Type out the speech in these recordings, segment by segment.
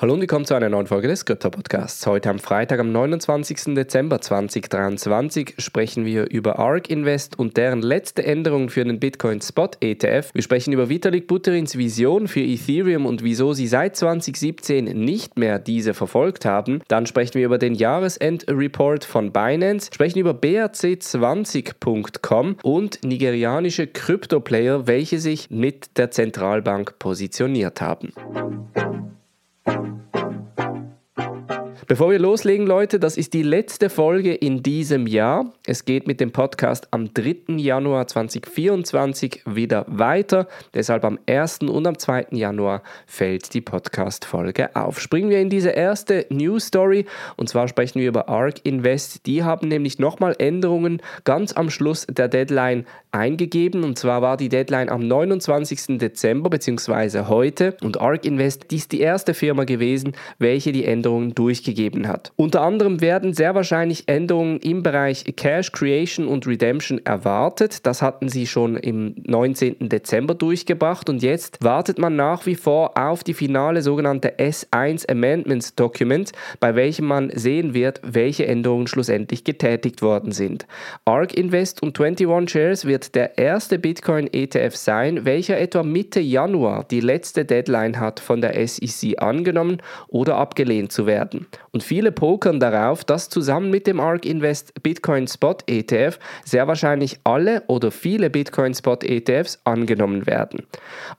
Hallo und willkommen zu einer neuen Folge des Krypto Podcasts. Heute am Freitag, am 29. Dezember 2023, sprechen wir über ARK Invest und deren letzte Änderungen für den Bitcoin Spot ETF. Wir sprechen über Vitalik Butterins Vision für Ethereum und wieso sie seit 2017 nicht mehr diese verfolgt haben. Dann sprechen wir über den Jahresendreport von Binance, sprechen über BRC20.com und nigerianische Krypto-Player, welche sich mit der Zentralbank positioniert haben. Bevor wir loslegen, Leute, das ist die letzte Folge in diesem Jahr. Es geht mit dem Podcast am 3. Januar 2024 wieder weiter. Deshalb am 1. und am 2. Januar fällt die Podcast-Folge auf. Springen wir in diese erste News Story und zwar sprechen wir über ARK Invest. Die haben nämlich nochmal Änderungen ganz am Schluss der Deadline eingegeben und zwar war die Deadline am 29. Dezember bzw. heute und ARK Invest ist die erste Firma gewesen, welche die Änderungen durchgegeben gegeben hat. Unter anderem werden sehr wahrscheinlich Änderungen im Bereich Cash Creation und Redemption erwartet. Das hatten sie schon im 19. Dezember durchgebracht und jetzt wartet man nach wie vor auf die finale sogenannte S1 Amendments Document, bei welchem man sehen wird, welche Änderungen schlussendlich getätigt worden sind. ARK Invest und 21 Shares wird der erste Bitcoin ETF sein, welcher etwa Mitte Januar die letzte Deadline hat von der SEC angenommen oder abgelehnt zu werden. Und viele pokern darauf, dass zusammen mit dem ARK Invest Bitcoin Spot ETF sehr wahrscheinlich alle oder viele Bitcoin Spot ETFs angenommen werden.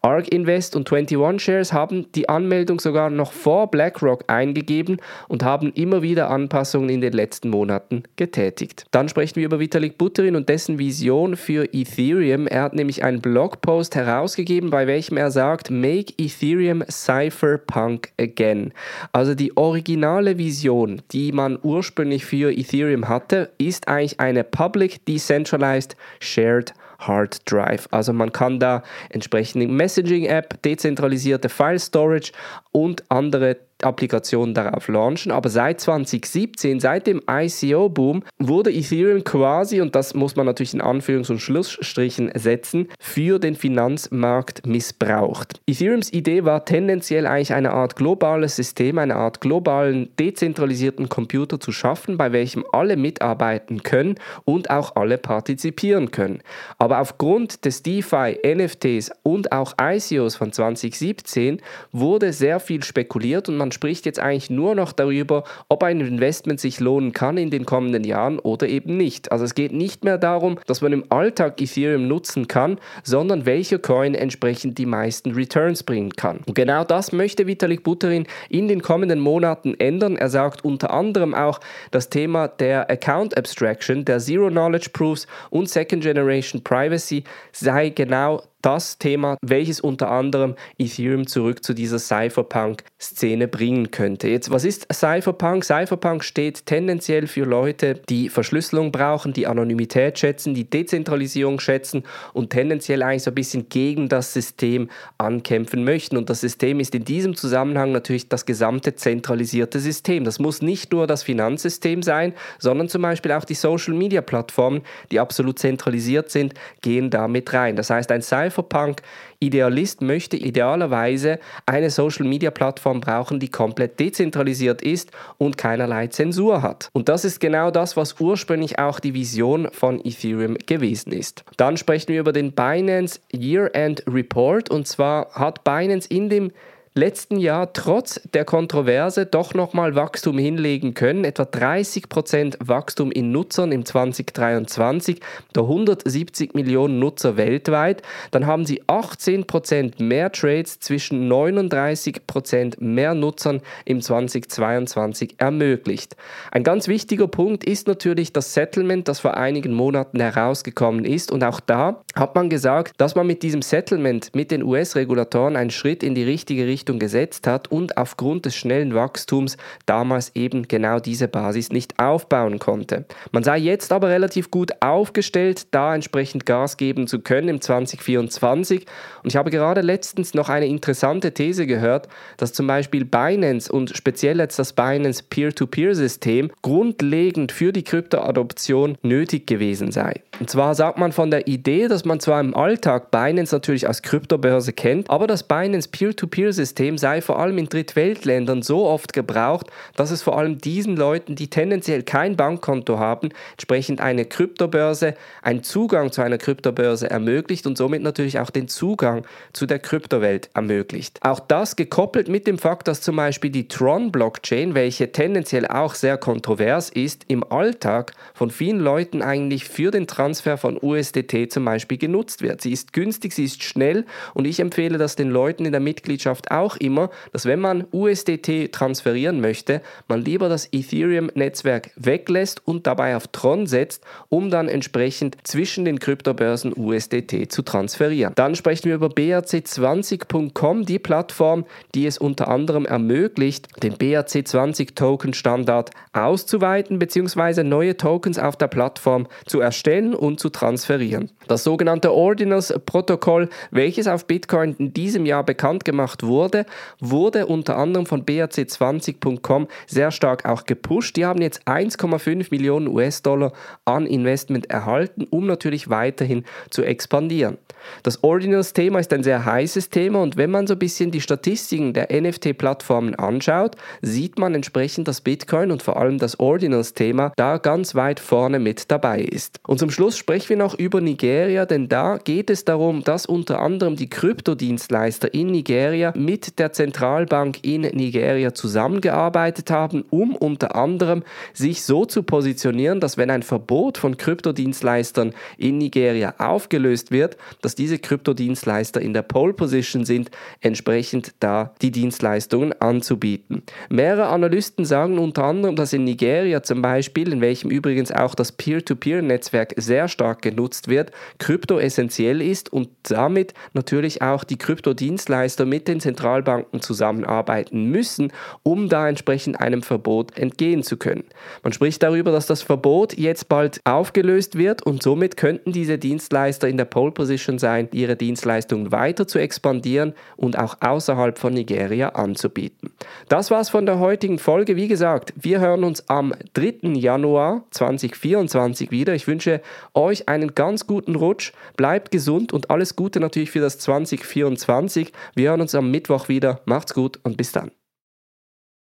ARK Invest und 21 Shares haben die Anmeldung sogar noch vor BlackRock eingegeben und haben immer wieder Anpassungen in den letzten Monaten getätigt. Dann sprechen wir über Vitalik Buterin und dessen Vision für Ethereum. Er hat nämlich einen Blogpost herausgegeben, bei welchem er sagt, Make Ethereum Cypherpunk again. Also die originale Vision, die man ursprünglich für Ethereum hatte, ist eigentlich eine Public Decentralized Shared Hard Drive. Also man kann da entsprechende Messaging-App, dezentralisierte File Storage und andere Applikationen darauf launchen. Aber seit 2017, seit dem ICO-Boom, wurde Ethereum quasi, und das muss man natürlich in Anführungs- und Schlussstrichen setzen, für den Finanzmarkt missbraucht. Ethereums Idee war tendenziell eigentlich eine Art globales System, eine Art globalen dezentralisierten Computer zu schaffen, bei welchem alle mitarbeiten können und auch alle partizipieren können. Aber aufgrund des DeFi, NFTs und auch ICOs von 2017 wurde sehr viel spekuliert und man man spricht jetzt eigentlich nur noch darüber, ob ein Investment sich lohnen kann in den kommenden Jahren oder eben nicht. Also es geht nicht mehr darum, dass man im Alltag Ethereum nutzen kann, sondern welcher Coin entsprechend die meisten Returns bringen kann. Und genau das möchte Vitalik Buterin in den kommenden Monaten ändern. Er sagt unter anderem auch, das Thema der Account Abstraction, der Zero Knowledge Proofs und Second Generation Privacy sei genau das Thema, welches unter anderem Ethereum zurück zu dieser Cypherpunk-Szene bringen könnte. Jetzt, was ist Cypherpunk? Cypherpunk steht tendenziell für Leute, die Verschlüsselung brauchen, die Anonymität schätzen, die Dezentralisierung schätzen und tendenziell eigentlich so ein bisschen gegen das System ankämpfen möchten. Und das System ist in diesem Zusammenhang natürlich das gesamte zentralisierte System. Das muss nicht nur das Finanzsystem sein, sondern zum Beispiel auch die Social-Media-Plattformen, die absolut zentralisiert sind, gehen da mit rein. Das heißt, ein Cypherpunk Cypherpunk-Idealist möchte idealerweise eine Social-Media-Plattform brauchen, die komplett dezentralisiert ist und keinerlei Zensur hat. Und das ist genau das, was ursprünglich auch die Vision von Ethereum gewesen ist. Dann sprechen wir über den Binance Year-End Report und zwar hat Binance in dem letzten Jahr trotz der Kontroverse doch nochmal Wachstum hinlegen können. Etwa 30% Wachstum in Nutzern im 2023, der 170 Millionen Nutzer weltweit. Dann haben sie 18% mehr Trades zwischen 39% mehr Nutzern im 2022 ermöglicht. Ein ganz wichtiger Punkt ist natürlich das Settlement, das vor einigen Monaten herausgekommen ist. Und auch da hat man gesagt, dass man mit diesem Settlement mit den US-Regulatoren einen Schritt in die richtige Richtung gesetzt hat und aufgrund des schnellen Wachstums damals eben genau diese Basis nicht aufbauen konnte. Man sei jetzt aber relativ gut aufgestellt, da entsprechend Gas geben zu können im 2024. Und ich habe gerade letztens noch eine interessante These gehört, dass zum Beispiel Binance und speziell jetzt das Binance Peer-to-Peer-System grundlegend für die Kryptoadoption nötig gewesen sei. Und zwar sagt man von der Idee, dass man zwar im Alltag Binance natürlich als Kryptobörse kennt, aber das Binance Peer-to-Peer-System sei vor allem in Drittweltländern so oft gebraucht, dass es vor allem diesen Leuten, die tendenziell kein Bankkonto haben, entsprechend eine Kryptobörse, einen Zugang zu einer Kryptobörse ermöglicht und somit natürlich auch den Zugang zu der Kryptowelt ermöglicht. Auch das gekoppelt mit dem Fakt, dass zum Beispiel die Tron-Blockchain, welche tendenziell auch sehr kontrovers ist, im Alltag von vielen Leuten eigentlich für den Transfer von USDT zum Beispiel genutzt wird. Sie ist günstig, sie ist schnell und ich empfehle das den Leuten in der Mitgliedschaft auch immer, dass wenn man USDT transferieren möchte, man lieber das Ethereum-Netzwerk weglässt und dabei auf Tron setzt, um dann entsprechend zwischen den Kryptobörsen USDT zu transferieren. Dann sprechen wir über BRC20.com, die Plattform, die es unter anderem ermöglicht, den BRC20-Token-Standard auszuweiten bzw. neue Tokens auf der Plattform zu erstellen und zu transferieren. Das sogenannte Ordinals-Protokoll, welches auf Bitcoin in diesem Jahr bekannt gemacht wurde, wurde unter anderem von BRC20.com sehr stark auch gepusht. Die haben jetzt 1,5 Millionen US-Dollar an Investment erhalten, um natürlich weiterhin zu expandieren. Das Ordinals-Thema ist ein sehr heißes Thema und wenn man so ein bisschen die Statistiken der NFT-Plattformen anschaut, sieht man entsprechend, dass Bitcoin und vor allem das Ordinals-Thema da ganz weit vorne mit dabei ist. Und zum Schluss sprechen wir noch über Nigeria, denn da geht es darum, dass unter anderem die Kryptodienstleister in Nigeria mit der Zentralbank in Nigeria zusammengearbeitet haben, um unter anderem sich so zu positionieren, dass wenn ein Verbot von Kryptodienstleistern in Nigeria aufgelöst wird, dass diese Kryptodienstleister in der Pole Position sind, entsprechend da die Dienstleistungen anzubieten. Mehrere Analysten sagen unter anderem, dass in Nigeria zum Beispiel, in welchem übrigens auch das Peer-to-Peer-Netzwerk sehr stark genutzt wird, Krypto essentiell ist und damit natürlich auch die Kryptodienstleister mit den Zentralbanken zusammenarbeiten müssen, um da entsprechend einem Verbot entgehen zu können. Man spricht darüber, dass das Verbot jetzt bald aufgelöst wird und somit könnten diese Dienstleister in der Pole Position sein, ihre Dienstleistungen weiter zu expandieren und auch außerhalb von Nigeria anzubieten. Das war's von der heutigen Folge. Wie gesagt, wir hören uns am 3. Januar 2024 wieder. Ich wünsche euch einen ganz guten Rutsch, bleibt gesund und alles Gute natürlich für das 2024. Wir hören uns am Mittwoch wieder. Macht's gut und bis dann.